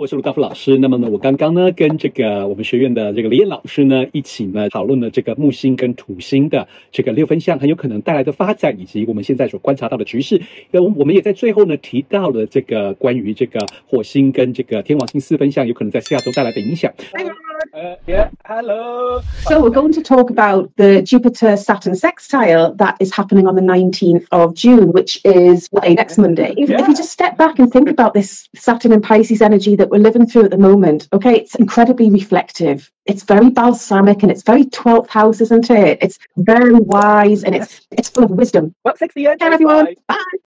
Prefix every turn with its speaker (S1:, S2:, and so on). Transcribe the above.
S1: 我是卢高夫老师。那么呢，我刚刚呢跟这个我们学院的这个李燕老师呢一起呢讨论了这个木星跟土星的这个六分相很有可能带来的发展，以及我们现在所观察到的局势。那我们也在最后呢提到了这个关于这个火星跟这个天王星四分相有可能在下周带来的影响。
S2: Uh, yeah, hello.
S3: So we're going to talk about the Jupiter Saturn sextile that is happening on the 19th of June, which is what, next Monday. If, if you just step back and think about this Saturn and Pisces energy that we're living through at the moment, okay, it's incredibly reflective. It's very balsamic and it's very 12th house, isn't it? It's very wise and it's it's full of wisdom.
S2: What's Well, 60
S3: Okay, everyone. Bye.